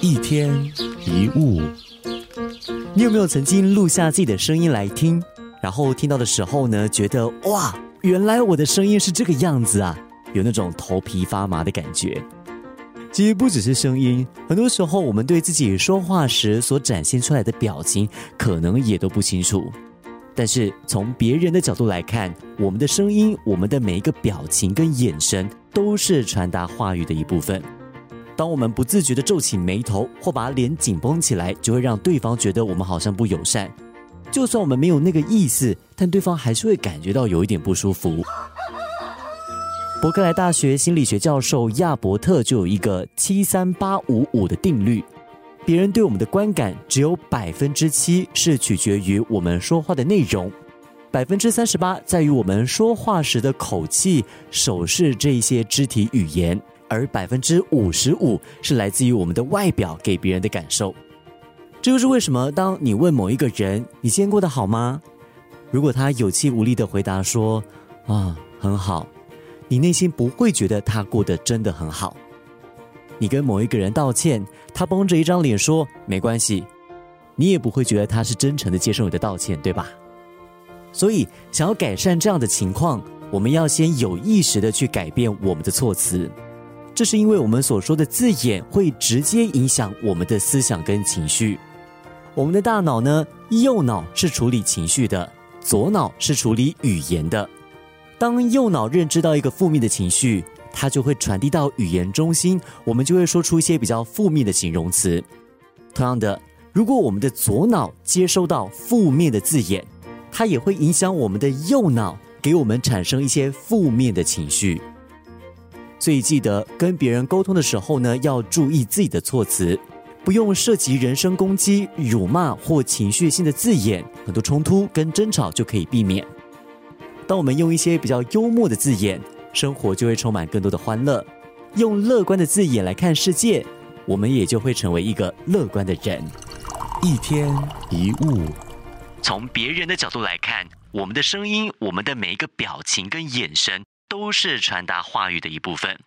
一天一物，你有没有曾经录下自己的声音来听？然后听到的时候呢，觉得哇，原来我的声音是这个样子啊，有那种头皮发麻的感觉。其实不只是声音，很多时候我们对自己说话时所展现出来的表情，可能也都不清楚。但是从别人的角度来看，我们的声音、我们的每一个表情跟眼神，都是传达话语的一部分。当我们不自觉的皱起眉头或把脸紧绷起来，就会让对方觉得我们好像不友善。就算我们没有那个意思，但对方还是会感觉到有一点不舒服。伯克莱大学心理学教授亚伯特就有一个七三八五五的定律。别人对我们的观感只有百分之七是取决于我们说话的内容，百分之三十八在于我们说话时的口气、手势这一些肢体语言，而百分之五十五是来自于我们的外表给别人的感受。这就是为什么当你问某一个人“你今天过得好吗”，如果他有气无力的回答说“啊，很好”，你内心不会觉得他过得真的很好。你跟某一个人道歉，他绷着一张脸说没关系，你也不会觉得他是真诚的接受你的道歉，对吧？所以，想要改善这样的情况，我们要先有意识的去改变我们的措辞。这是因为我们所说的字眼会直接影响我们的思想跟情绪。我们的大脑呢，右脑是处理情绪的，左脑是处理语言的。当右脑认知到一个负面的情绪。它就会传递到语言中心，我们就会说出一些比较负面的形容词。同样的，如果我们的左脑接收到负面的字眼，它也会影响我们的右脑，给我们产生一些负面的情绪。所以记得跟别人沟通的时候呢，要注意自己的措辞，不用涉及人身攻击、辱骂或情绪性的字眼，很多冲突跟争吵就可以避免。当我们用一些比较幽默的字眼。生活就会充满更多的欢乐。用乐观的字眼来看世界，我们也就会成为一个乐观的人。一天一物，从别人的角度来看，我们的声音、我们的每一个表情跟眼神，都是传达话语的一部分。